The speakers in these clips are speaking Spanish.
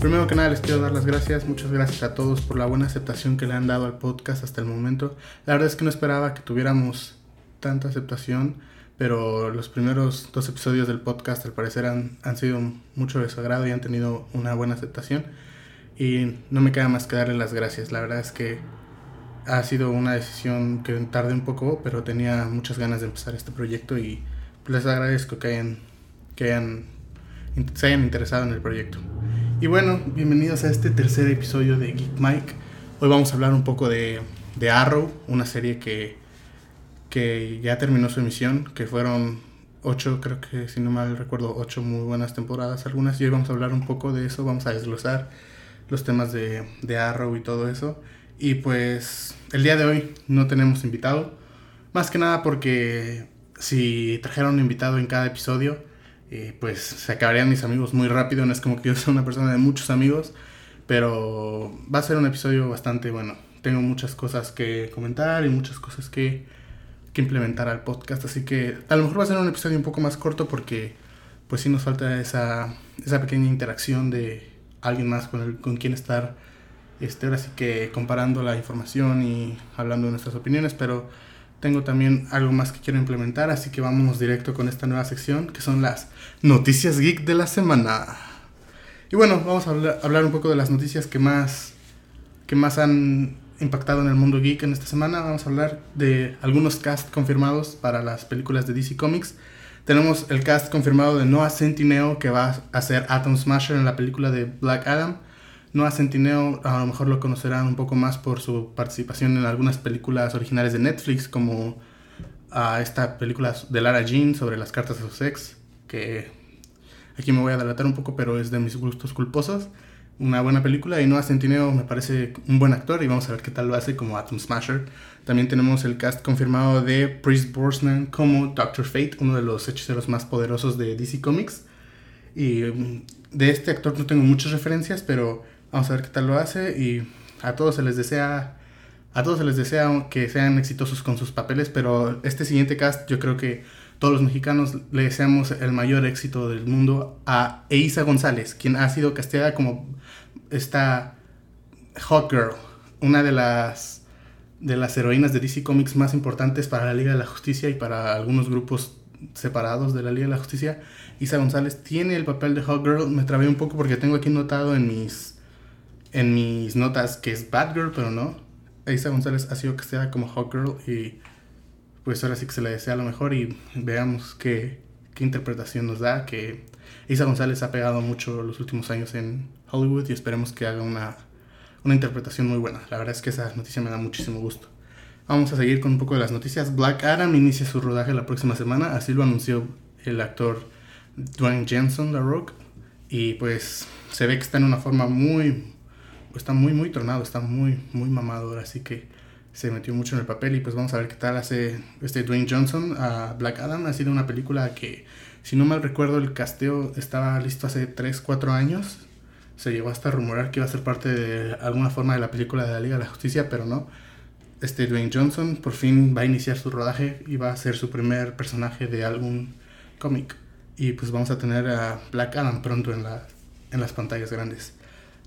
Primero que nada les quiero dar las gracias, muchas gracias a todos por la buena aceptación que le han dado al podcast hasta el momento. La verdad es que no esperaba que tuviéramos tanta aceptación, pero los primeros dos episodios del podcast al parecer han, sido mucho de su agrado y han tenido una buena aceptación. Y no me queda más que darle las gracias. La verdad es que ha sido una decisión que tardé un poco, pero tenía muchas ganas de empezar este proyecto y les agradezco que hayan, que hayan, se hayan interesado en el proyecto. Y bueno, bienvenidos a este tercer episodio de Geek Mike. Hoy vamos a hablar un poco de, Arrow, una serie que, que ya terminó su emisión, que fueron ocho, creo que si no mal recuerdo, ocho muy buenas temporadas algunas. Y hoy vamos a hablar un poco de eso, vamos a desglosar los temas de, de Arrow y todo eso. Y pues el día de hoy no tenemos invitado. Más que nada porque si trajera un invitado en cada episodio, eh, pues se acabarían mis amigos muy rápido. No es como que yo sea una persona de muchos amigos. Pero va a ser un episodio bastante bueno. Tengo muchas cosas que comentar y muchas cosas que, que implementar al podcast. Así que a lo mejor va a ser un episodio un poco más corto porque pues sí nos falta esa, esa pequeña interacción de alguien más con, el, con quien estar este, ahora sí que comparando la información y hablando de nuestras opiniones, pero tengo también algo más que quiero implementar, así que vámonos directo con esta nueva sección, que son las noticias geek de la semana. Y bueno, vamos a hablar, un poco de las noticias que más, que más han impactado en el mundo geek en esta semana. Vamos a hablar de algunos cast confirmados para las películas de DC Comics. Tenemos el cast confirmado de Noah Centineo, que va a ser Atom Smasher en la película de Black Adam. Noah Centineo a lo mejor lo conocerán un poco más por su participación en algunas películas originales de Netflix, como a esta película de Lara Jean sobre las cartas de su sex, que aquí me voy a delatar un poco, pero es de mis gustos culposos. Una buena película y Noah Centineo me parece un buen actor y vamos a ver qué tal lo hace como Atom Smasher. También tenemos el cast confirmado de Priest Brosnan como Doctor Fate, uno de los hechiceros más poderosos de DC Comics. Y mm, de este actor no tengo muchas referencias, pero Vamos a ver qué tal lo hace y a todos se les desea a todos se les desea que sean exitosos con sus papeles, pero este siguiente cast yo creo que todos los mexicanos le deseamos el mayor éxito del mundo a Eiza González, quien ha sido casteada como esta Hot Girl, una de las de las heroínas de DC Comics más importantes para la Liga de la Justicia y para algunos grupos separados de la Liga de la Justicia. Isa González tiene el papel de Hot Girl. Me trabé un poco porque tengo aquí notado en mis en mis notas que es Bad Girl, pero no. Isa González ha sido casteada como Hot Girl y pues ahora sí que se le desea lo mejor y veamos qué, qué interpretación nos da. Que Isa González ha pegado mucho los últimos años en Hollywood y esperemos que haga una, una interpretación muy buena. La verdad es que esa noticia me da muchísimo gusto. Vamos a seguir con un poco de las noticias. Black Adam inicia su rodaje la próxima semana, así lo anunció el actor Dwayne Jensen, The Rock. Y pues se ve que está en una forma muy, está muy, muy tronado, está muy, muy mamador, así que se metió mucho en el papel y pues vamos a ver qué tal hace este Dwayne Johnson a Black Adam. Ha sido una película que, si no mal recuerdo, el casteo estaba listo hace 3, 4 años. Se llegó hasta a rumorar que iba a ser parte de alguna forma de la película de la Liga de la Justicia, pero no. Este Dwayne Johnson por fin va a iniciar su rodaje y va a ser su primer personaje de algún cómic. Y pues vamos a tener a Black Adam pronto en, la, en las pantallas grandes.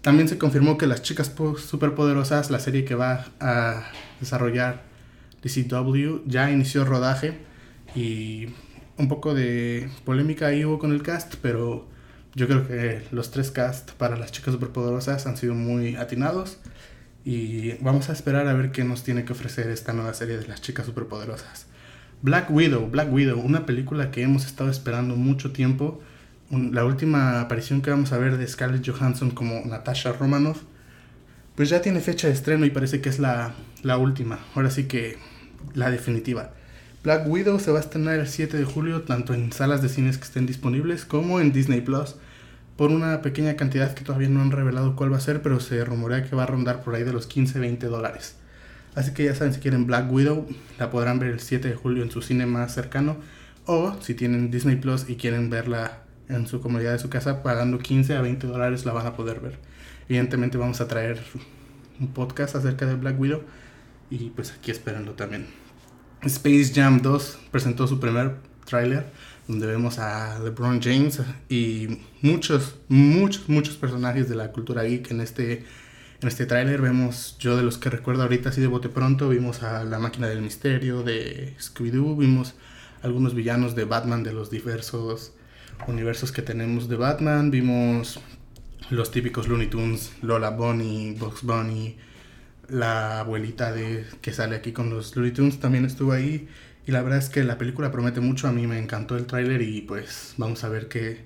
También se confirmó que Las Chicas Superpoderosas, la serie que va a desarrollar DCW, ya inició rodaje y un poco de polémica ahí hubo con el cast, pero yo creo que los tres cast para Las Chicas Superpoderosas han sido muy atinados y vamos a esperar a ver qué nos tiene que ofrecer esta nueva serie de Las Chicas Superpoderosas. Black Widow, Black Widow, una película que hemos estado esperando mucho tiempo la última aparición que vamos a ver de Scarlett Johansson como Natasha Romanoff, pues ya tiene fecha de estreno y parece que es la, la última, ahora sí que la definitiva. Black Widow se va a estrenar el 7 de julio tanto en salas de cines que estén disponibles como en Disney Plus por una pequeña cantidad que todavía no han revelado cuál va a ser, pero se rumorea que va a rondar por ahí de los 15-20 dólares. Así que ya saben, si quieren Black Widow, la podrán ver el 7 de julio en su cine más cercano. O si tienen Disney Plus y quieren verla en su comodidad de su casa, pagando 15 a 20 dólares la van a poder ver. Evidentemente vamos a traer un podcast acerca de Black Widow y pues aquí esperando también. Space Jam 2 presentó su primer tráiler donde vemos a LeBron James y muchos, muchos, muchos personajes de la cultura geek en este, en este tráiler. Vemos, yo de los que recuerdo ahorita así de bote pronto, vimos a la máquina del misterio de Scooby-Doo, vimos algunos villanos de Batman de los diversos universos que tenemos de Batman, vimos los típicos Looney Tunes, Lola Bunny, Bugs Bunny, la abuelita de que sale aquí con los Looney Tunes también estuvo ahí. Y la verdad es que la película promete mucho, a mí me encantó el tráiler y pues vamos a ver qué,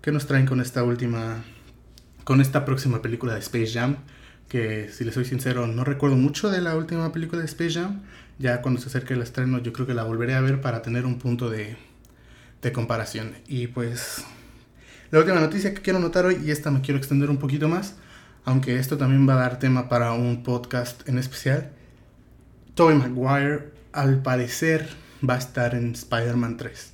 qué nos traen con esta última, con esta próxima película de Space Jam, que si les soy sincero no recuerdo mucho de la última película de Space Jam, ya cuando se acerque el estreno yo creo que la volveré a ver para tener un punto de, de comparación. Y pues la última noticia que quiero notar hoy, y esta me quiero extender un poquito más, aunque esto también va a dar tema para un podcast en especial, Tobey Maguire al parecer va a estar en Spider-Man 3.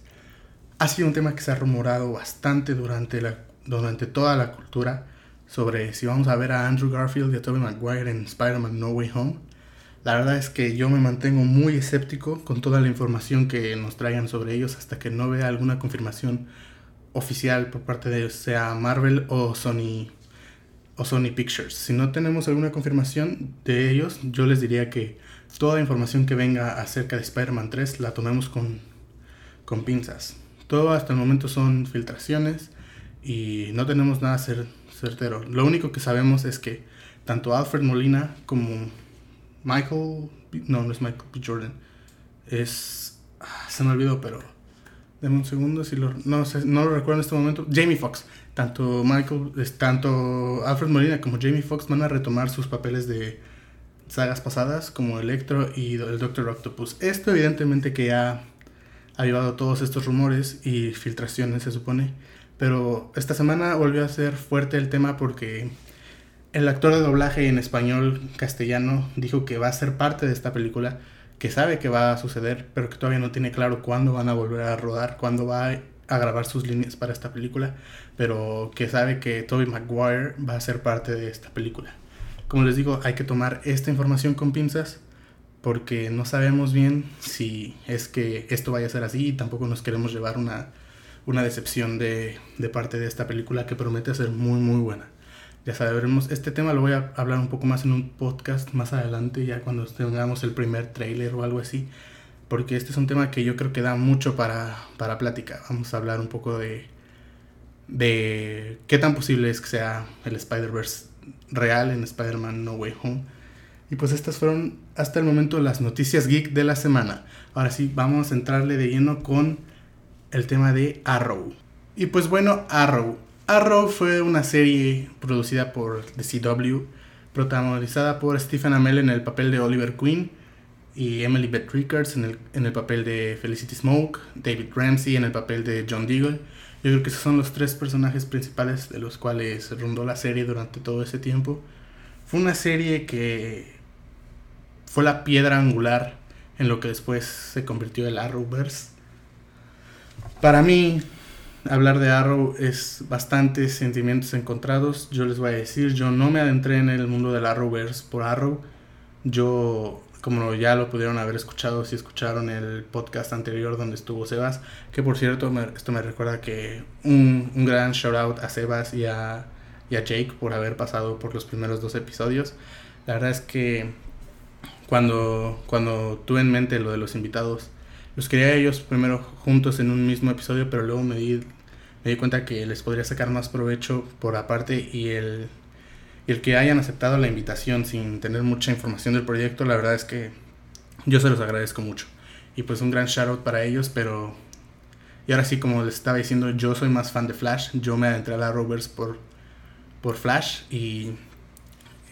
Ha sido un tema que se ha rumorado bastante durante, la, durante toda la cultura sobre si vamos a ver a Andrew Garfield y a Tobey Maguire en Spider-Man No Way Home. La verdad es que yo me mantengo muy escéptico con toda la información que nos traigan sobre ellos hasta que no vea alguna confirmación oficial por parte de sea Marvel o Sony o Sony Pictures. Si no tenemos alguna confirmación de ellos, yo les diría que toda información que venga acerca de Spider-Man 3 la tomemos con, con pinzas. Todo hasta el momento son filtraciones y no tenemos nada cer certero. Lo único que sabemos es que tanto Alfred Molina como Michael, no, no es Michael B. Jordan, es, ah, se me olvidó, pero Deme un segundo, si lo, no, no lo recuerdo en este momento. Jamie Foxx. Tanto Michael, tanto Alfred Molina como Jamie Foxx van a retomar sus papeles de, sagas pasadas como Electro y el Doctor Octopus. Esto evidentemente que ha llevado todos estos rumores y filtraciones se supone, pero esta semana volvió a ser fuerte el tema porque el actor de doblaje en español castellano dijo que va a ser parte de esta película, que sabe que va a suceder, pero que todavía no tiene claro cuándo van a volver a rodar, cuándo va a grabar sus líneas para esta película, pero que sabe que Toby Maguire va a ser parte de esta película. Como les digo, hay que tomar esta información con pinzas porque no sabemos bien si es que esto vaya a ser así y tampoco nos queremos llevar una, una decepción de, de, parte de esta película que promete ser muy muy buena. Ya sabremos, este tema lo voy a hablar un poco más en un podcast más adelante, ya cuando tengamos el primer trailer o algo así, porque este es un tema que yo creo que da mucho para, para plática. Vamos a hablar un poco de, de qué tan posible es que sea el Spider-Verse real en Spider-Man No Way Home. Y pues estas fueron hasta el momento las noticias geek de la semana. Ahora sí, vamos a entrarle de lleno con el tema de Arrow. Y pues bueno, Arrow. Arrow fue una serie producida por The CW, protagonizada por Stephen Amell en el papel de Oliver Queen y Emily Beth Rickards en el, en el papel de Felicity Smoke, David Ramsey en el papel de John Deagle yo creo que esos son los tres personajes principales de los cuales rondó la serie durante todo ese tiempo. Fue una serie que fue la piedra angular en lo que después se convirtió el Arrowverse. Para mí, hablar de Arrow es bastantes sentimientos encontrados. Yo les voy a decir, yo no me adentré en el mundo del Arrowverse por Arrow. Yo como ya lo pudieron haber escuchado si escucharon el podcast anterior donde estuvo Sebas, que por cierto esto me recuerda que un, un, gran shout out a Sebas y a, y a Jake por haber pasado por los primeros dos episodios. La verdad es que cuando, cuando tuve en mente lo de los invitados, los quería ellos primero juntos en un mismo episodio, pero luego me di, me di cuenta que les podría sacar más provecho por aparte y el el que hayan aceptado la invitación sin tener mucha información del proyecto, la verdad es que yo se los agradezco mucho. Y pues un gran shout out para ellos, pero... Y ahora sí, como les estaba diciendo, yo soy más fan de Flash. Yo me adentré a la Rovers por, por Flash y...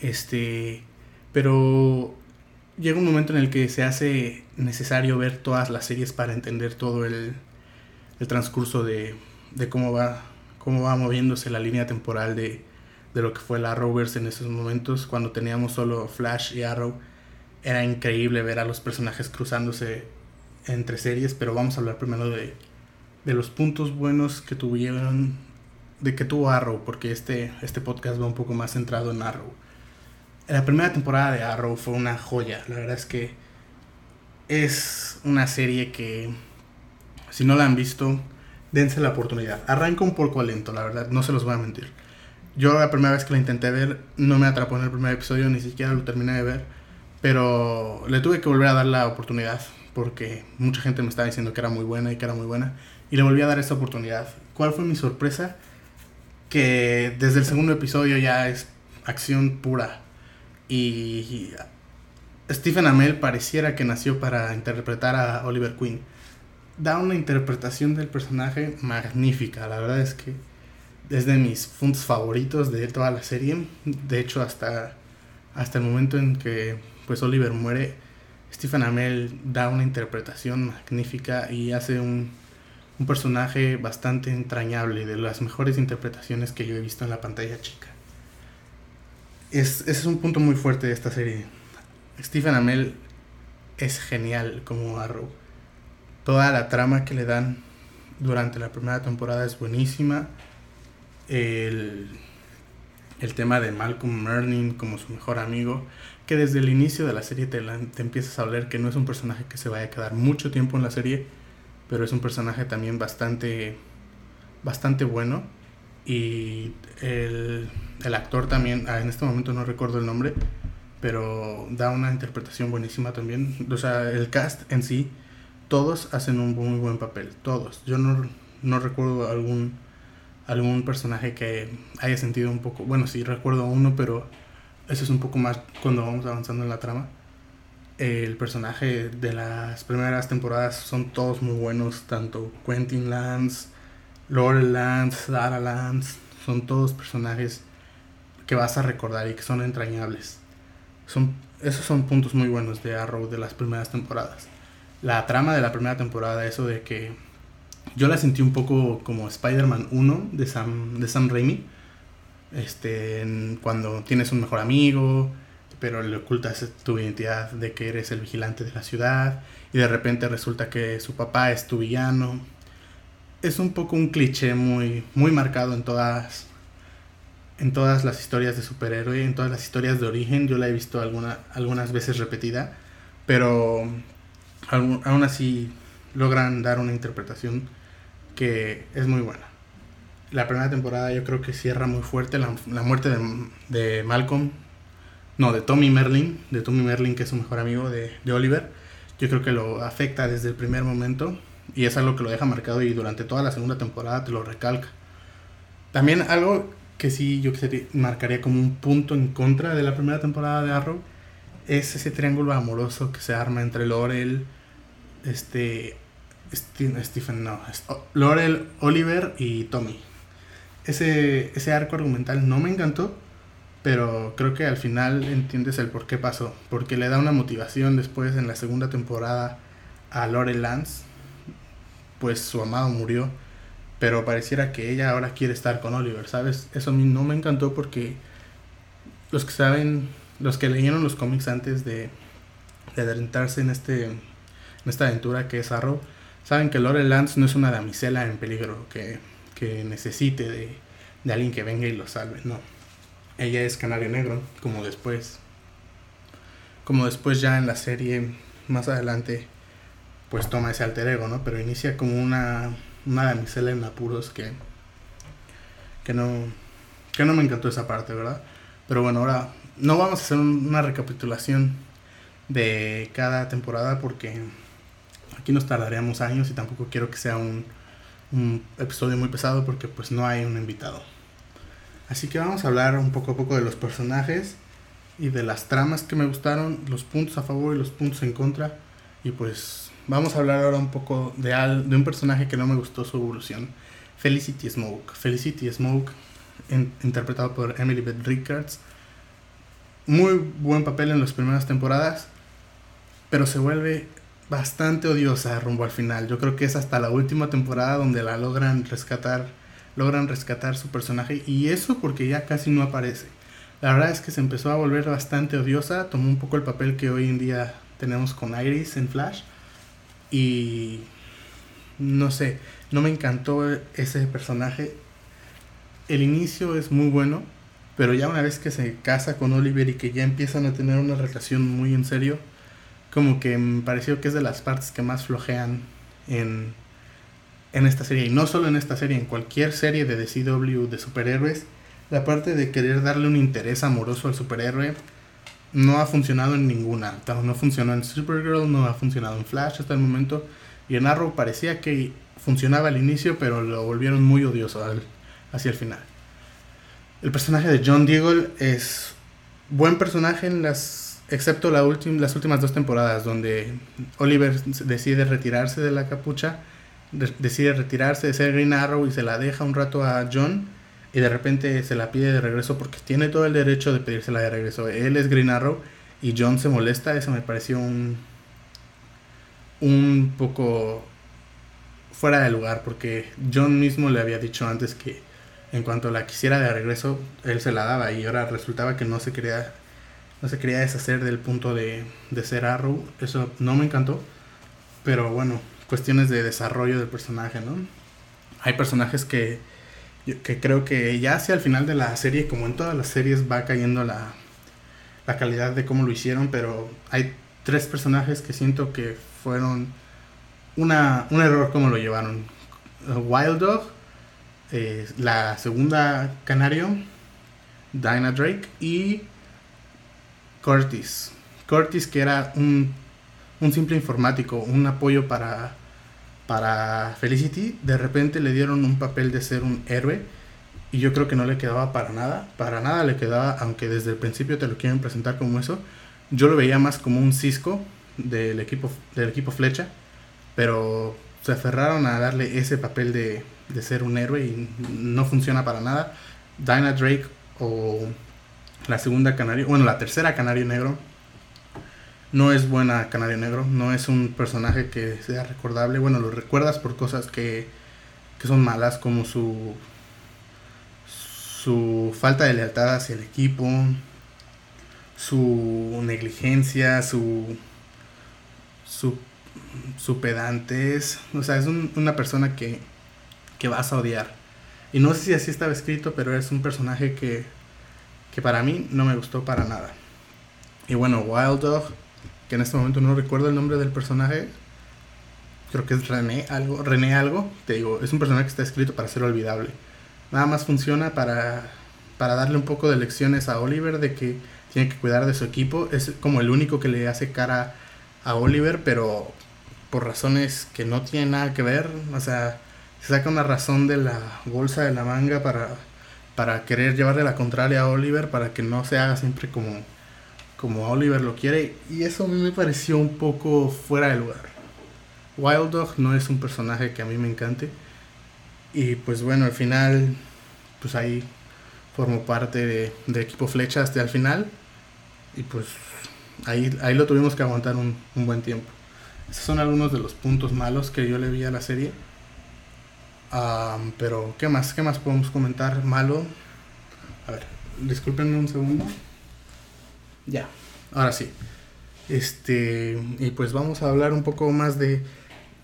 Este... Pero llega un momento en el que se hace necesario ver todas las series para entender todo el, el transcurso de, de cómo va cómo va moviéndose la línea temporal de, de lo que fue la Arrowverse en esos momentos, cuando teníamos solo Flash y Arrow. Era increíble ver a los personajes cruzándose entre series, pero vamos a hablar primero de, de los puntos buenos que tuvieron, de que tuvo Arrow, porque este, este podcast va un poco más centrado en Arrow. La primera temporada de Arrow fue una joya, la verdad es que es una serie que, si no la han visto, dense la oportunidad. Arranca un poco lento, la verdad, no se los voy a mentir. Yo la primera vez que la intenté ver no me atrapó en el primer episodio, ni siquiera lo terminé de ver, pero le tuve que volver a dar la oportunidad porque mucha gente me estaba diciendo que era muy buena y que era muy buena y le volví a dar esta oportunidad. ¿Cuál fue mi sorpresa? Que desde el segundo episodio ya es acción pura y Stephen Amell pareciera que nació para interpretar a Oliver Queen. Da una interpretación del personaje magnífica, la verdad es que es de mis puntos favoritos de toda la serie. De hecho, hasta, hasta el momento en que pues Oliver muere, Stephen Amell da una interpretación magnífica y hace un, un personaje bastante entrañable, de las mejores interpretaciones que yo he visto en la pantalla chica. Es, ese es un punto muy fuerte de esta serie Stephen Amell es genial como Arrow. Toda la trama que le dan durante la primera temporada es buenísima. El, el tema de Malcolm Merlin como su mejor amigo, que desde el inicio de la serie te, te empiezas a hablar que no es un personaje que se vaya a quedar mucho tiempo en la serie, pero es un personaje también bastante, bastante bueno. Y el, el actor también, ah, en este momento no recuerdo el nombre, pero da una interpretación buenísima también. O sea, el cast en sí, todos hacen un muy buen papel, todos. Yo no, no recuerdo algún, algún personaje que haya sentido un poco, bueno, sí recuerdo uno, pero eso es un poco más cuando vamos avanzando en la trama. El personaje de las primeras temporadas son todos muy buenos, tanto Quentin Lance, Laurel Lance, Dara Lance, son todos personajes que vas a recordar y que son entrañables. Son, esos son puntos muy buenos de Arrow de las primeras temporadas. La trama de la primera temporada, eso de que yo la sentí un poco como Spider-Man 1 de Sam, de Sam Raimi. Este, cuando tienes un mejor amigo, pero le ocultas tu identidad de que eres el vigilante de la ciudad y de repente resulta que su papá es tu villano. Es un poco un cliché muy, muy marcado en todas en todas las historias de superhéroe, en todas las historias de origen, yo la he visto alguna, algunas veces repetida, pero aún, así logran dar una interpretación que es muy buena. La primera temporada yo creo que cierra muy fuerte la, muerte de, de, Malcolm, no, de Tommy Merlin, de Tommy Merlin que es su mejor amigo de, de Oliver. Yo creo que lo afecta desde el primer momento y es algo que lo deja marcado y durante toda la segunda temporada te lo recalca. También algo que sí yo marcaría como un punto en contra de la primera temporada de Arrow es ese triángulo amoroso que se arma entre Laurel, este, Stephen, no, Laurel, Oliver y Tommy. Ese, ese arco argumental no me encantó, pero creo que al final entiendes el por qué pasó, porque le da una motivación después en la segunda temporada a Laurel Lance, pues su amado murió pero pareciera que ella ahora quiere estar con Oliver, ¿sabes? Eso a mí no me encantó porque los que saben, los que leyeron los cómics antes de, de adentrarse en, este, en esta aventura que es Arrow, saben que Lore Lance no es una damisela en peligro que, que necesite de, de alguien que venga y lo salve, no. Ella es Canario Negro, como después. Como después ya en la serie, más adelante, pues toma ese alter ego, ¿no? Pero inicia como una una damisela en apuros que, que, no, que no me encantó esa parte, ¿verdad? Pero bueno, ahora no vamos a hacer una recapitulación de cada temporada porque aquí nos tardaríamos años y tampoco quiero que sea un, un episodio muy pesado porque pues no hay un invitado. Así que vamos a hablar un poco a poco de los personajes y de las tramas que me gustaron, los puntos a favor y los puntos en contra. Y pues Vamos a hablar ahora un poco de, de un personaje que no me gustó su evolución. Felicity Smoke. Felicity Smoke, interpretado por Emily Beth Rickards. Muy buen papel en las primeras temporadas, pero se vuelve bastante odiosa rumbo al final. Yo creo que es hasta la última temporada donde la logran rescatar, logran rescatar su personaje y eso porque ya casi no aparece. La verdad es que se empezó a volver bastante odiosa, tomó un poco el papel que hoy en día tenemos con Iris en Flash y no sé, no me encantó ese personaje. El inicio es muy bueno, pero ya una vez que se casa con Oliver y que ya empiezan a tener una relación muy en serio, como que me pareció que es de las partes que más flojean en, en esta serie. Y no solo en esta serie, en cualquier serie de DCW de superhéroes. La parte de querer darle un interés amoroso al superhéroe no ha funcionado en ninguna. No funcionó en Supergirl, no ha funcionado en Flash hasta el momento. Y en Arrow parecía que funcionaba al inicio, pero lo volvieron muy odioso hacia el final. El personaje de John Deagle es buen personaje en las excepto la las últimas dos temporadas donde Oliver decide retirarse de la capucha, decide retirarse de ser Green Arrow y se la deja un rato a John y de repente se la pide de regreso porque tiene todo el derecho de pedírsela de regreso. Él es Green Arrow y John se molesta, eso me pareció un un poco fuera de lugar porque John mismo le había dicho antes que en cuanto la quisiera de regreso él se la daba y ahora resultaba que no se quería no se quería deshacer del punto de, de ser Arrow. Eso no me encantó pero bueno cuestiones de desarrollo del personaje no hay personajes que que creo que ya hacia el final de la serie como en todas las series va cayendo la la calidad de cómo lo hicieron pero hay tres personajes que siento que fueron una, un error como lo llevaron. Wild Dog, eh, la segunda Canario, Dinah Drake y Curtis. Curtis que era un, un simple informático, un apoyo para, para Felicity, de repente le dieron un papel de ser un héroe y yo creo que no le quedaba para nada, para nada le quedaba, aunque desde el principio te lo quieren presentar como eso, yo lo veía más como un Cisco del equipo, del equipo Flecha, pero se aferraron a darle ese papel de, de ser un héroe y no funciona para nada. Dinah Drake o la segunda canario, bueno, la tercera canario negro, no es buena canario negro, no es un personaje que sea recordable. Bueno, lo recuerdas por cosas que, que son malas, como su, su falta de lealtad hacia el equipo, su negligencia, su su, su pedantes. O sea, es una persona que, que vas a odiar. Y no sé si así estaba escrito, pero es un personaje que, que para mí no me gustó para nada. Y bueno, Wild Dog, que en este momento no recuerdo el nombre del personaje. Creo que es René algo. René algo. Te digo, es un personaje que está escrito para ser olvidable. Nada más funciona para, para darle un poco de lecciones a Oliver de que tiene que cuidar de su equipo. Es como el único que le hace cara a Oliver, pero por razones que no tienen nada que ver. O sea, se saca una razón de la bolsa de la manga para, para querer llevarle la contraria a Oliver, para que no se haga siempre como, como Oliver lo quiere. Y eso a mí me pareció un poco fuera de lugar. Wild Dog no es un personaje que a mí me encante. Y pues bueno, al final, pues ahí formó parte de, equipo flecha hasta el final. Y pues ahí, ahí lo tuvimos que aguantar un, buen tiempo. Esos son algunos de los puntos malos que yo le vi a la serie. pero, ¿qué más? ¿Qué más podemos comentar malo? A ver, discúlpenme un segundo. Ya, ahora sí. Este, y pues vamos a hablar un poco más de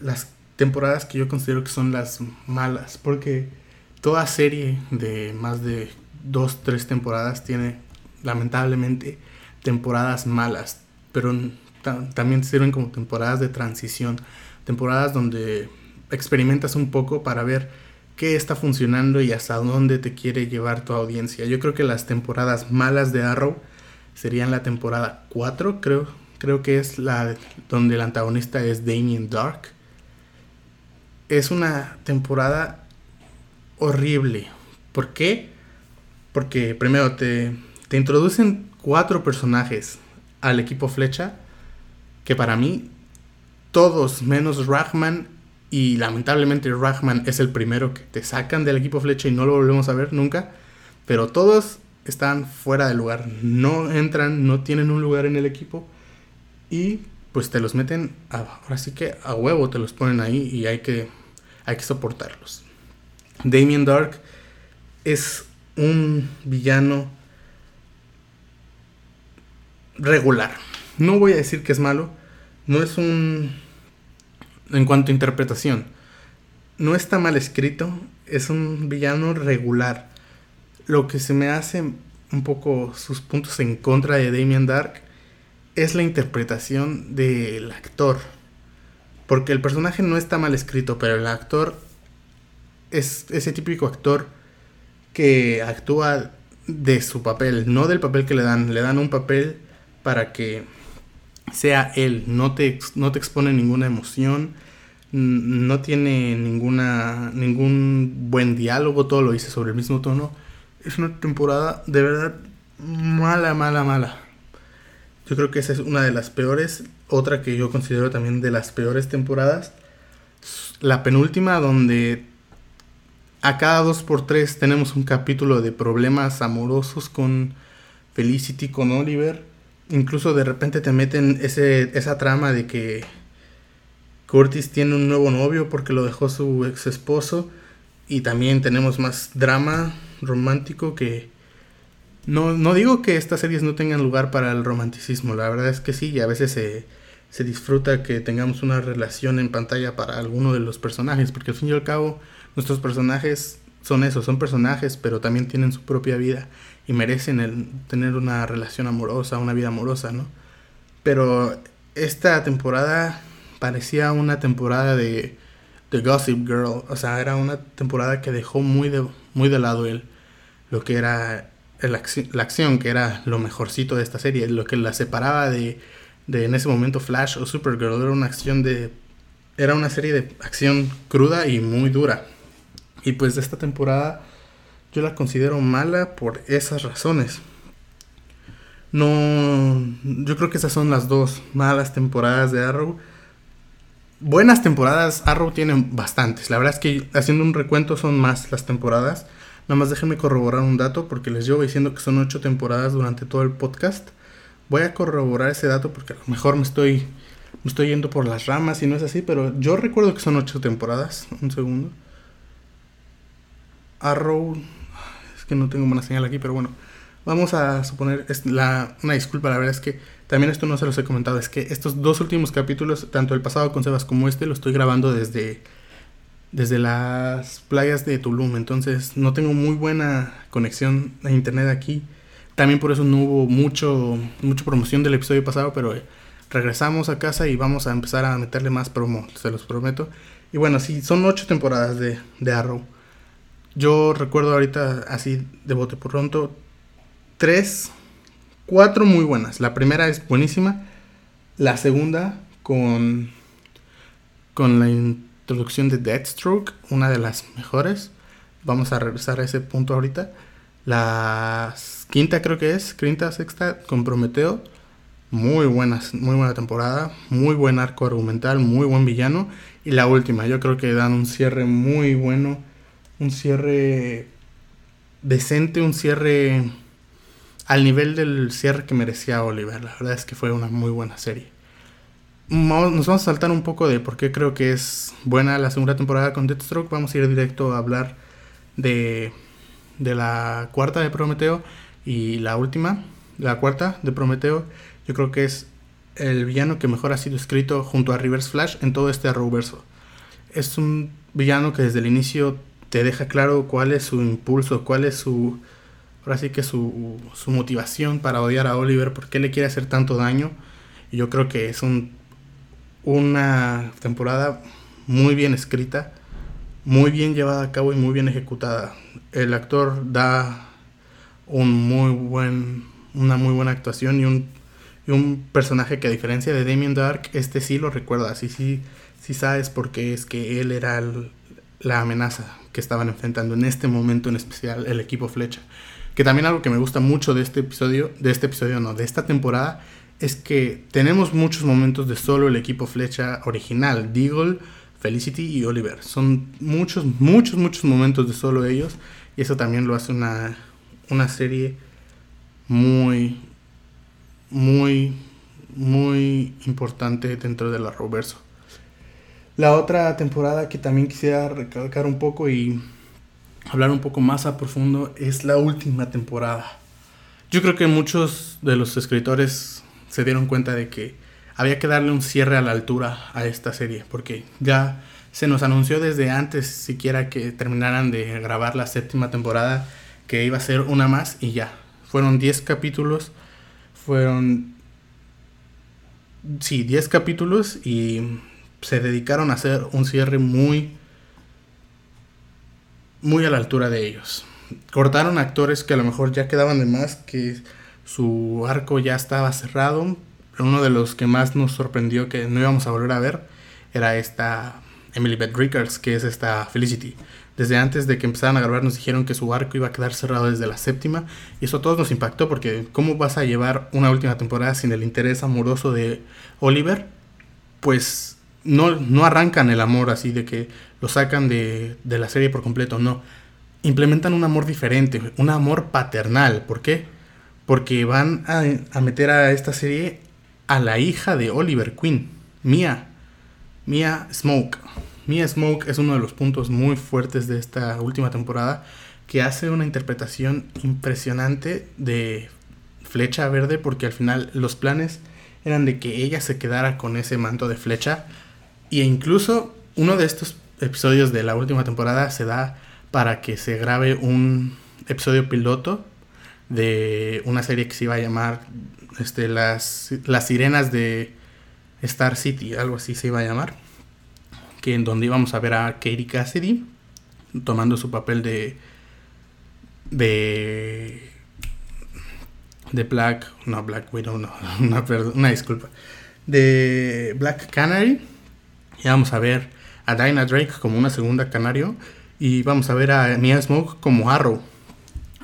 las temporadas que yo considero que son las malas. Porque toda serie de más de dos, tres temporadas tiene, lamentablemente, temporadas malas, pero también sirven como temporadas de transición, temporadas donde experimentas un poco para ver qué está funcionando y hasta dónde te quiere llevar tu audiencia. Yo creo que las temporadas malas de Arrow serían la temporada 4, creo, creo que es la donde el antagonista es Damien Dark. Es una temporada horrible. ¿Por qué? Porque primero te, te introducen cuatro personajes al equipo flecha que para mí todos menos Rachman y lamentablemente Rachman es el primero que te sacan del equipo flecha y no lo volvemos a ver nunca, pero todos están fuera de lugar, no entran, no tienen un lugar en el equipo y pues te los meten, ahora sí que a huevo te los ponen ahí y hay que, hay que soportarlos. Damien Dark es un villano regular. No voy a decir que es malo. No es un... En cuanto a interpretación. No está mal escrito. Es un villano regular. Lo que se me hace un poco sus puntos en contra de Damien Dark es la interpretación del actor. Porque el personaje no está mal escrito, pero el actor es ese típico actor que actúa de su papel, no del papel que le dan. Le dan un papel para que sea él, no te, no te expone ninguna emoción, no tiene ninguna, ningún buen diálogo, todo lo dice sobre el mismo tono. Es una temporada de verdad mala, mala, mala. Yo creo que esa es una de las peores. Otra que yo considero también de las peores temporadas. La penúltima donde a cada dos por tres tenemos un capítulo de problemas amorosos con Felicity, con Oliver. Incluso de repente te meten ese, esa trama de que Curtis tiene un nuevo novio porque lo dejó su ex esposo. Y también tenemos más drama romántico que no, no digo que estas series no tengan lugar para el romanticismo, la verdad es que sí, y a veces se, se disfruta que tengamos una relación en pantalla para alguno de los personajes, porque al fin y al cabo nuestros personajes son eso, son personajes, pero también tienen su propia vida y merecen el, tener una relación amorosa, una vida amorosa, ¿no? Pero esta temporada parecía una temporada de, de Gossip Girl, o sea, era una temporada que dejó muy de, muy de lado el, lo que era la acción, que era lo mejorcito de esta serie, lo que la separaba de, de en ese momento Flash o Supergirl, era una acción de era una serie de acción cruda y muy dura. Y pues de esta temporada yo la considero mala por esas razones. No, yo creo que esas son las dos malas temporadas de Arrow. Buenas temporadas, Arrow tiene bastantes. La verdad es que haciendo un recuento son más las temporadas. Nada más déjenme corroborar un dato porque les llevo diciendo que son ocho temporadas durante todo el podcast. Voy a corroborar ese dato porque a lo mejor me estoy, me estoy yendo por las ramas y no es así, pero yo recuerdo que son ocho temporadas. Un segundo. Arrow. Es que no tengo buena señal aquí, pero bueno. Vamos a suponer, es la, una disculpa, la verdad es que también esto no se los he comentado, es que estos dos últimos capítulos, tanto el pasado con Sebas como este, lo estoy grabando desde desde las playas de Tulum, entonces no tengo muy buena conexión a internet aquí. También por eso no hubo mucho mucha promoción del episodio pasado, pero eh, regresamos a casa y vamos a empezar a meterle más promo, se los prometo. Y bueno, sí, son ocho temporadas de, de Arrow. Yo recuerdo ahorita así de bote por pronto tres, cuatro muy buenas. La primera es buenísima, la segunda con con la introducción de Deathstroke, una de las mejores. Vamos a regresar a ese punto ahorita. La quinta creo que es, quinta, sexta, con Prometeo. Muy buenas, muy buena temporada, muy buen arco argumental, muy buen villano. Y la última, yo creo que dan un cierre muy bueno, un cierre decente, un cierre al nivel del cierre que merecía Oliver. La verdad es que fue una muy buena serie nos vamos a saltar un poco de por qué creo que es buena la segunda temporada con Deathstroke. Vamos a ir directo a hablar de, de la cuarta de Prometeo y la última, la cuarta de Prometeo. Yo creo que es el villano que mejor ha sido escrito junto a Reverse Flash en todo este Arrowverso. Es un villano que desde el inicio te deja claro cuál es su impulso, cuál es su. Ahora sí que su, su motivación para odiar a Oliver, por qué le quiere hacer tanto daño. Yo creo que es un una temporada muy bien escrita, muy bien llevada a cabo y muy bien ejecutada. El actor da un muy buen, una muy buena actuación y un, y un personaje que a diferencia de Damien Dark, este sí lo recuerda, sí, sí, sí sabes porque es que él era la amenaza que estaban enfrentando en este momento en especial el equipo Flecha. Que también algo que me gusta mucho de este episodio, de este episodio no, de esta temporada, es que tenemos muchos momentos de solo el equipo flecha original, Deagle, Felicity y Oliver. Son muchos, muchos, muchos momentos de solo ellos y eso también lo hace una, una serie muy, muy, muy importante dentro de la. La otra temporada que también quisiera recalcar un poco y hablar un poco más a profundo es la última temporada. Yo creo que muchos de los escritores se dieron cuenta de que había que darle un cierre a la altura a esta serie, porque ya se nos anunció desde antes siquiera que terminaran de grabar la séptima temporada que iba a ser una más y ya. Fueron 10 capítulos, fueron sí, 10 capítulos y se dedicaron a hacer un cierre muy muy a la altura de ellos. Cortaron actores que a lo mejor ya quedaban de más, que su arco ya estaba cerrado. Uno de los que más nos sorprendió que no íbamos a volver a ver era esta Emily Beth Rickards, que es esta Felicity. Desde antes de que empezaran a grabar nos dijeron que su arco iba a quedar cerrado desde la séptima y eso a todos nos impactó porque ¿cómo vas a llevar una última temporada sin el interés amoroso de Oliver? Pues no, no arrancan el amor así de que lo sacan de, de la serie por completo, no. Implementan un amor diferente, un amor paternal. ¿Por qué? Porque van a, a meter a esta serie a la hija de Oliver Queen, Mia. Mia Smoke. Mia Smoke es uno de los puntos muy fuertes de esta última temporada que hace una interpretación impresionante de Flecha Verde porque al final los planes eran de que ella se quedara con ese manto de flecha y incluso uno de estos episodios de la última temporada se da para que se grabe un episodio piloto de una serie que se iba a llamar este, las, las sirenas de Star City, algo así se iba a llamar, que en donde íbamos a ver a Katie Cassidy tomando su papel de de de Black, no Black Widow, no, una, una disculpa, de Black Canary vamos a ver a Dinah Drake como una segunda canario y vamos a ver a Mia Smoke como Arrow.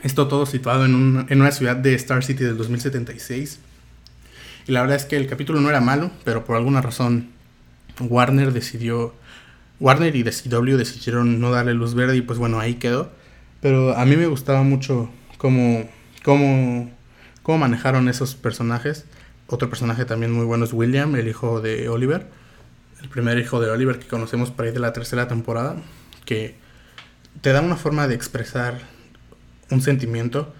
Esto todo situado en, una ciudad de Star City del 2076. Y la verdad es que el capítulo no era malo, pero por alguna razón Warner decidió. Warner y CW decidieron no darle luz verde y pues bueno, ahí quedó. Pero a mí me gustaba mucho cómo, cómo, cómo manejaron esos personajes. Otro personaje también muy bueno es William, el hijo de Oliver. El primer hijo de Oliver que conocemos por ahí de la tercera temporada. Que te da una forma de expresar un sentimiento.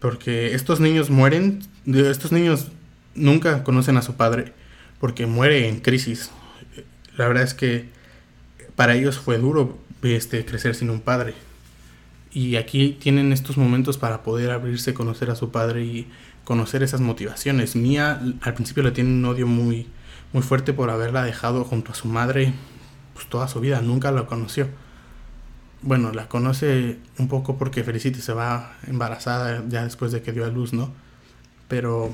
Porque estos niños mueren. Estos niños nunca conocen a su padre porque muere en crisis. La verdad es que para ellos fue duro este, crecer sin un padre. Y aquí tienen estos momentos para poder abrirse, conocer a su padre y conocer esas motivaciones. Mía al principio le tiene un odio muy, muy fuerte por haberla dejado junto a su madre pues, toda su vida, nunca la conoció. Bueno, la conoce un poco porque Felicity se va embarazada ya después de que dio a luz, ¿no? Pero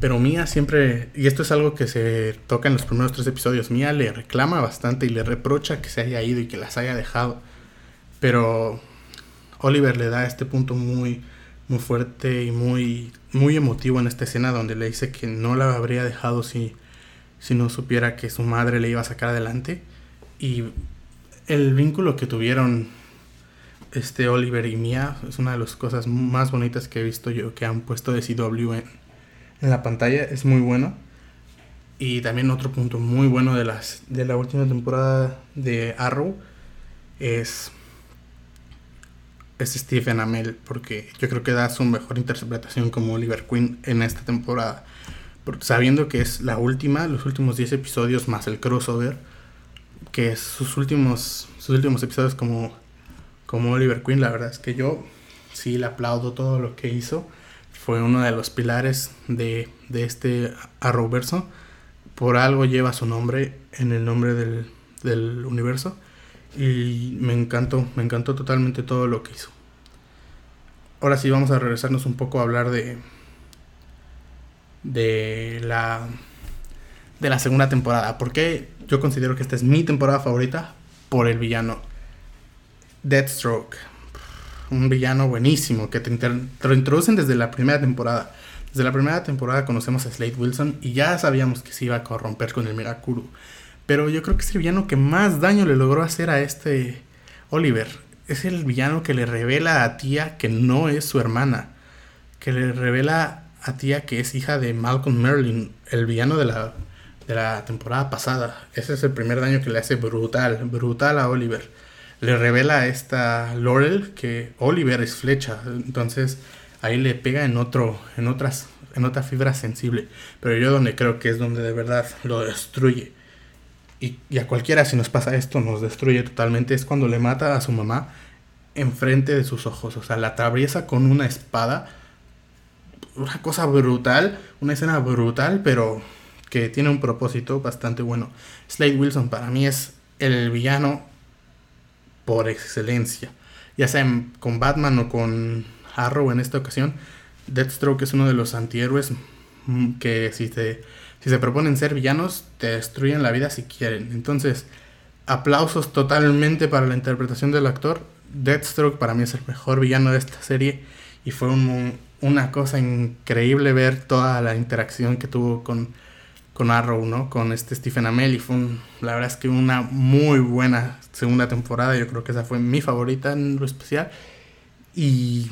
pero Mia siempre, y esto es algo que se toca en los primeros tres episodios, Mia le reclama bastante y le reprocha que se haya ido y que las haya dejado. Pero Oliver le da este punto muy, muy fuerte y muy, muy emotivo en esta escena donde le dice que no la habría dejado si, si no supiera que su madre le iba a sacar adelante. Y el vínculo que tuvieron este Oliver y Mia es una de las cosas más bonitas que he visto yo que han puesto de CW en en la pantalla es muy bueno. Y también otro punto muy bueno de, las, de la última temporada de Arrow es, es Stephen Amell, porque yo creo que da su mejor interpretación como Oliver Queen en esta temporada. Sabiendo que es la última, los últimos 10 episodios más el crossover, que es sus últimos, sus últimos episodios como, como Oliver Queen, la verdad es que yo sí le aplaudo todo lo que hizo fue uno de los pilares de, de este Arrowverso. Por algo lleva su nombre en el nombre del, del universo. Y me encantó, me encantó totalmente todo lo que hizo. Ahora sí vamos a regresarnos un poco a hablar de de la de la segunda temporada. Porque yo considero que esta es mi temporada favorita por el villano Deathstroke un villano buenísimo que te, lo introducen desde la primera temporada. Desde la primera temporada conocemos a Slade Wilson y ya sabíamos que se iba a corromper con el Mirakuru. Pero yo creo que es el villano que más daño le logró hacer a este Oliver. Es el villano que le revela a Tía que no es su hermana. Que le revela a Tía que es hija de Malcolm Merlin, el villano de la, de la temporada pasada. Ese es el primer daño que le hace brutal, brutal a Oliver le revela a esta Laurel que Oliver es flecha. Entonces ahí le pega en otro, en otras, en otra fibra sensible. Pero yo donde creo que es donde de verdad lo destruye. Y, a cualquiera si nos pasa esto nos destruye totalmente. Es cuando le mata a su mamá enfrente de sus ojos. O sea, la atraviesa con una espada. una cosa brutal, una escena brutal, pero que tiene un propósito bastante bueno. Slade Wilson para mí es el villano por excelencia. Ya sea con Batman o con Arrow en esta ocasión, Deathstroke es uno de los antihéroes mm, que si, te, si se proponen ser villanos, te destruyen la vida si quieren. Entonces, aplausos totalmente para la interpretación del actor. Deathstroke para mí es el mejor villano de esta serie y fue una cosa increíble ver toda la interacción que tuvo con con Arrow, ¿no? Con este Stephen Amell y fue la verdad es que una muy buena segunda temporada, yo creo que esa fue mi favorita en lo especial y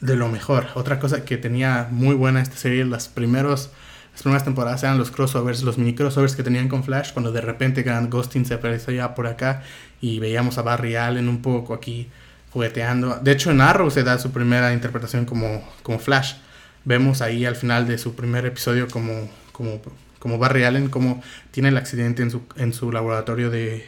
de lo mejor. Otra cosa que tenía muy buena esta serie, las primeros las primeras temporadas eran los crossovers, los mini crossovers que tenían con Flash, cuando de repente Grant Ghosting se apareció ya por acá y veíamos a Barry Allen un poco aquí jugueteando. De hecho, en Arrow se da su primera interpretación como, como Flash. Vemos ahí al final de su primer episodio como como, como Barry Allen, como tiene el accidente en su, en su laboratorio de,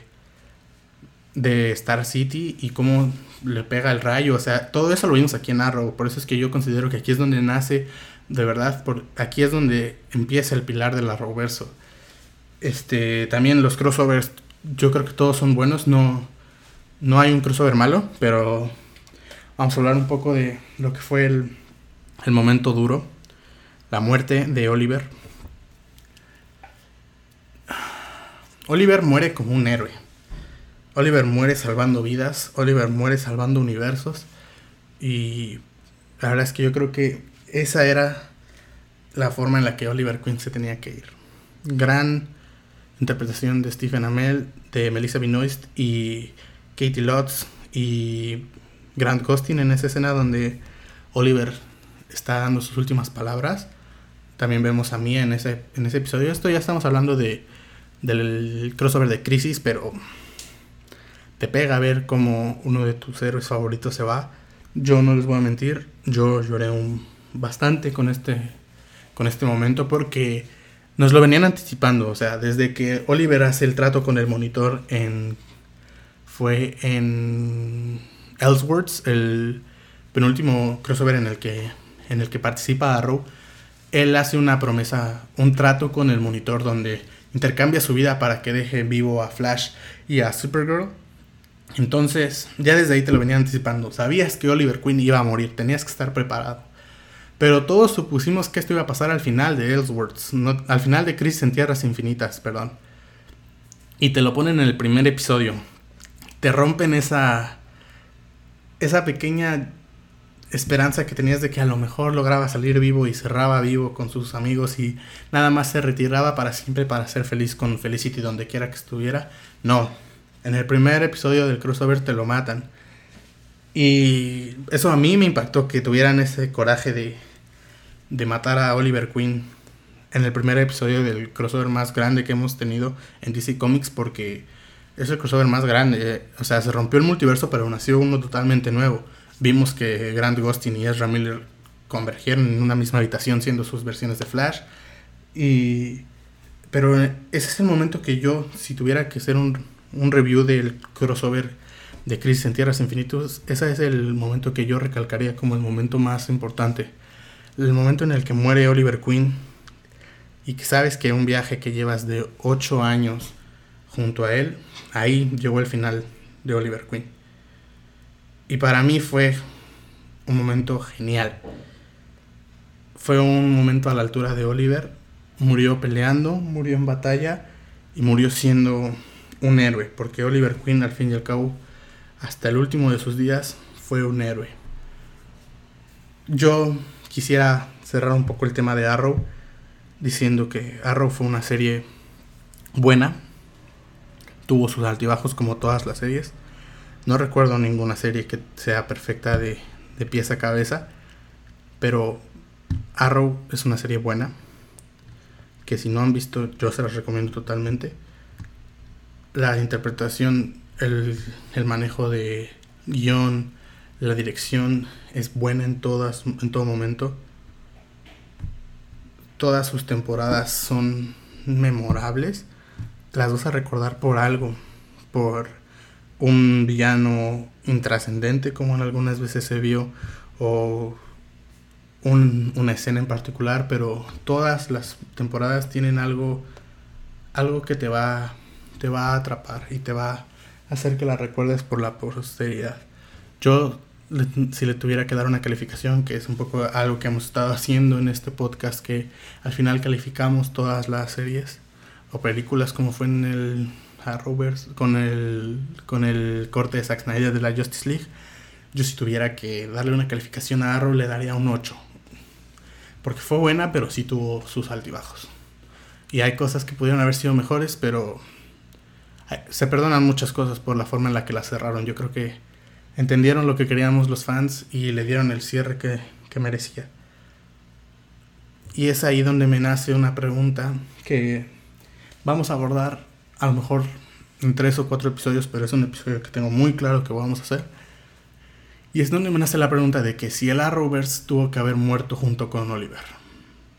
de Star City y cómo le pega el rayo. O sea, todo eso lo vimos aquí en Arrow. Por eso es que yo considero que aquí es donde nace, de verdad, por, aquí es donde empieza el pilar del Arrowverso. Este, también los crossovers, yo creo que todos son buenos. No, no hay un crossover malo, pero vamos a hablar un poco de lo que fue el, el momento duro. La muerte de Oliver Oliver muere como un héroe. Oliver muere salvando vidas, Oliver muere salvando universos. Y la verdad es que yo creo que esa era la forma en la que Oliver Queen se tenía que ir. Gran interpretación de Stephen Amell, de Melissa Benoist y Katie Lotz y Grant Costin en esa escena donde Oliver está dando sus últimas palabras. También vemos a Mia en ese, en ese episodio. Esto ya estamos hablando de del crossover de Crisis, pero te pega ver cómo uno de tus héroes favoritos se va. Yo no les voy a mentir, yo lloré un, bastante con este, con este momento porque nos lo venían anticipando, o sea, desde que Oliver hace el trato con el monitor en fue en Ellsworth, el penúltimo crossover en el que en el que participa Arrow, él hace una promesa, un trato con el monitor donde intercambia su vida para que deje vivo a Flash y a Supergirl. Entonces, ya desde ahí te lo venía anticipando. Sabías que Oliver Queen iba a morir, tenías que estar preparado. Pero todos supusimos que esto iba a pasar al final de Ellsworth, al final de Crisis en Tierras Infinitas, perdón. Y te lo ponen en el primer episodio. Te rompen esa esa pequeña esperanza que tenías de que a lo mejor lograba salir vivo y cerraba vivo con sus amigos y nada más se retiraba para siempre para ser feliz con Felicity donde quiera que estuviera. No, en el primer episodio del crossover te lo matan. Y eso a mí me impactó que tuvieran ese coraje de, de matar a Oliver Queen en el primer episodio del crossover más grande que hemos tenido en DC Comics porque es el crossover más grande. O sea, se rompió el multiverso pero nació uno totalmente nuevo Vimos que Grant Gustin y Ezra Miller convergieron en una misma habitación siendo sus versiones de Flash. Y, pero ese es el momento que yo, si tuviera que hacer un, un review del crossover de Crisis en Tierras Infinitas, ese es el momento que yo recalcaría como el momento más importante. El momento en el que muere Oliver Queen y que sabes que un viaje que llevas de 8 años junto a él, ahí llegó el final de Oliver Queen. Y para mí fue un momento genial. Fue un momento a la altura de Oliver. Murió peleando, murió en batalla y murió siendo un héroe. Porque Oliver Queen al fin y al cabo, hasta el último de sus días, fue un héroe. Yo quisiera cerrar un poco el tema de Arrow diciendo que Arrow fue una serie buena. Tuvo sus altibajos como todas las series no recuerdo ninguna serie que sea perfecta de, de pies a cabeza, pero Arrow es una serie buena, que si no han visto yo se las recomiendo totalmente. La interpretación, el, el manejo de guion, la dirección es buena en, todas, en todo momento. Todas sus temporadas son memorables. Las vas a recordar por algo, por un villano intrascendente como en algunas veces se vio o una escena en particular, pero todas las temporadas tienen algo, algo que te va, te va a atrapar y te va hacer que la recuerdes por la posteridad. Yo, si le tuviera que dar una calificación, que es un poco algo que hemos estado haciendo en este podcast, que al final calificamos todas las series o películas como fue en el Arrowverse, con el, con el corte de Zack Snyder de la Justice League, yo si tuviera que darle una calificación a Arrow le daría un 8. Porque fue buena, pero sí tuvo sus altibajos. Y hay cosas que pudieron haber sido mejores, pero se perdonan muchas cosas por la forma en la que la cerraron. Yo creo que entendieron lo que queríamos los fans y le dieron el cierre que, que merecía. Y es ahí donde me nace una pregunta que vamos a abordar a lo mejor en tres o cuatro episodios, pero es un episodio que tengo muy claro que vamos a hacer. Y es donde me nace la pregunta de que si el Arrowverse tuvo que haber muerto junto con Oliver.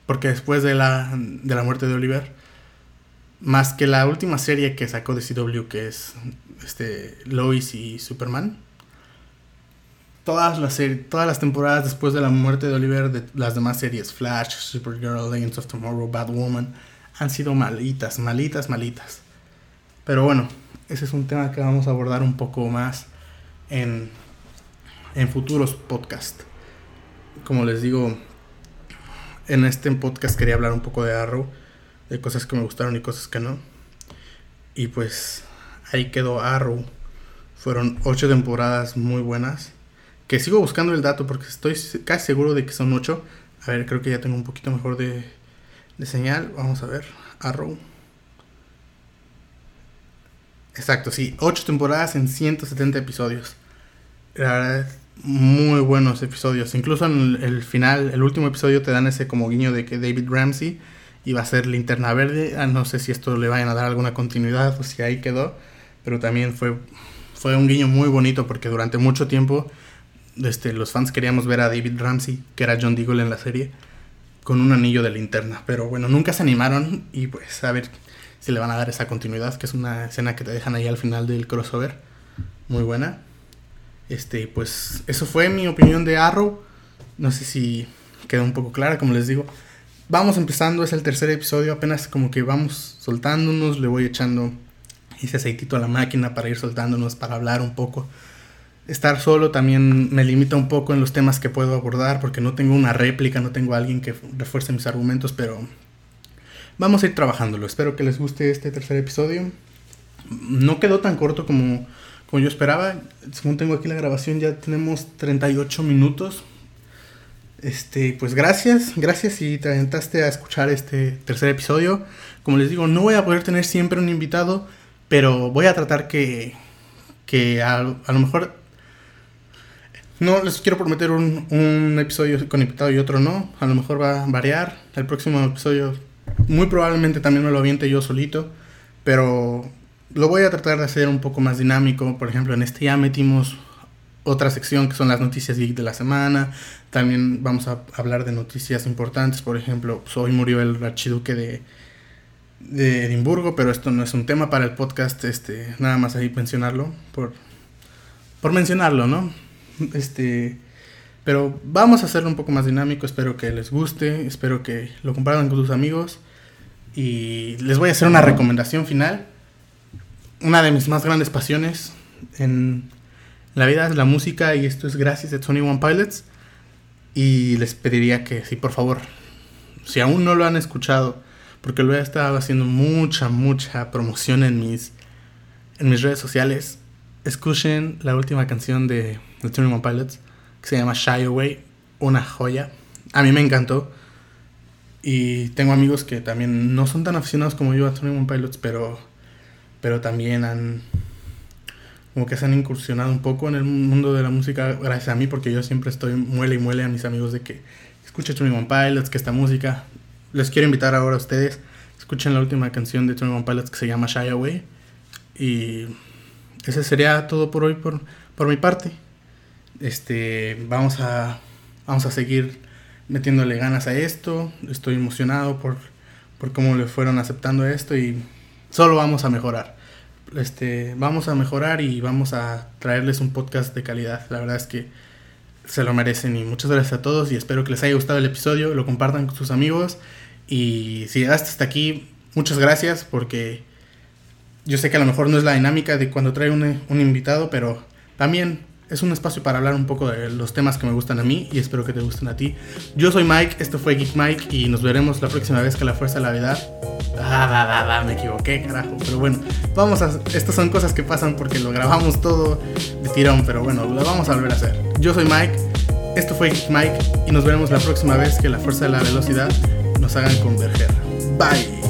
Porque después de la, de la muerte de Oliver, más que la última serie que sacó de CW, que es este, Lois y Superman, todas las, todas las temporadas después de la muerte de Oliver, de las demás series, Flash, Supergirl, Legends of Tomorrow, Batwoman, han sido malitas, malitas, malitas. Pero bueno, ese es un tema que vamos a abordar un poco más en en futuros podcasts. Como les digo, en este podcast quería hablar un poco de Arrow, de cosas que me gustaron y cosas que no. Y pues ahí quedó Arrow. Fueron ocho temporadas muy buenas. Que sigo buscando el dato porque estoy casi seguro de que son ocho. A ver, creo que ya tengo un poquito mejor de, de señal. Vamos a ver. Arrow. Exacto, sí. Ocho temporadas en 170 episodios. La verdad muy buenos episodios. Incluso en el final, el último episodio te dan ese como guiño de que David Ramsey iba a ser linterna verde. Ah, no sé si esto le vayan a dar alguna continuidad o si ahí quedó. Pero también fue, fue un guiño muy bonito porque durante mucho tiempo este, los fans queríamos ver a David Ramsey, que era John Deagle en la serie, con un anillo de linterna. Pero bueno, nunca se animaron y pues a ver si le van a dar esa continuidad, que es una escena que te dejan ahí al final del crossover. Muy buena. Este, pues eso fue mi opinión de Arrow. No sé si quedó un poco clara, como les digo. Vamos empezando, es el tercer episodio, apenas como que vamos soltándonos, le voy echando ese aceitito a la máquina para ir soltándonos, para hablar un poco. Estar solo también me limita un poco en los temas que puedo abordar porque no tengo una réplica, no tengo alguien que refuerce mis argumentos, pero vamos a ir trabajándolo. Espero que les guste este tercer episodio. No quedó tan corto como como yo esperaba. Según tengo aquí la grabación, ya tenemos 38 minutos. Este, pues gracias, gracias si te aventaste a escuchar este tercer episodio. Como les digo, no voy a poder tener siempre un invitado, pero voy a tratar que, que a, lo mejor no les quiero prometer un, un, episodio con invitado y otro no. A lo mejor va a variar. El próximo episodio muy probablemente también me lo aviente yo solito. Pero lo voy a tratar de hacer un poco más dinámico. Por ejemplo, en este ya metimos otra sección que son las noticias geek de la semana. También vamos a hablar de noticias importantes. Por ejemplo, pues, hoy murió el archiduque de, de Edimburgo, pero esto no es un tema para el podcast. Este, nada más ahí mencionarlo por, por mencionarlo, ¿no? Este, pero vamos a hacerlo un poco más dinámico. Espero que les guste. Espero que lo compartan con sus amigos. Y les voy a hacer una recomendación final una de mis más grandes pasiones en la vida es la música y esto es gracias a Tony One Pilots. Y les pediría que, si por favor, si aún no lo han escuchado, porque lo he estado haciendo mucha, mucha promoción en mis, en mis redes sociales, escuchen la última canción de, de Tony One Pilots, que se llama Shy Away, una joya. A mí me encantó. Y tengo amigos que también no son tan aficionados como yo a Tony One Pilots, pero pero también han como que se han incursionado un poco en el mundo de la música gracias a mí porque yo siempre estoy muele y muele a mis amigos de que escuchen Tony One Pilots, que esta música les quiero invitar ahora a ustedes escuchen la última canción de Tony One Pilots que se llama Shy Away y ese sería todo por hoy por, por mi parte. Este vamos a vamos a seguir metiéndole ganas a esto. Estoy emocionado por por cómo le fueron aceptando esto y solo vamos a mejorar. Este, vamos a mejorar y vamos a traerles un podcast de calidad. La verdad es que se lo merecen y muchas gracias a todos y espero que les haya gustado el episodio, lo compartan con sus amigos y si llegaste hasta aquí, muchas gracias porque yo sé que a lo mejor no es la dinámica de cuando trae un, un invitado, pero también es un espacio para hablar un poco de los temas que me gustan a mí y espero que te gusten a ti. Yo soy Mike, esto fue Geek Mike y nos veremos la próxima vez que la fuerza de la verdad. Ah, va, va, va, me equivoqué, carajo. Pero bueno, vamos a. Estas son cosas que pasan porque lo grabamos todo de tirón, pero bueno, lo vamos a volver a hacer. Yo soy Mike, esto fue Geek Mike y nos veremos la próxima vez que la fuerza de la velocidad nos hagan converger. Bye.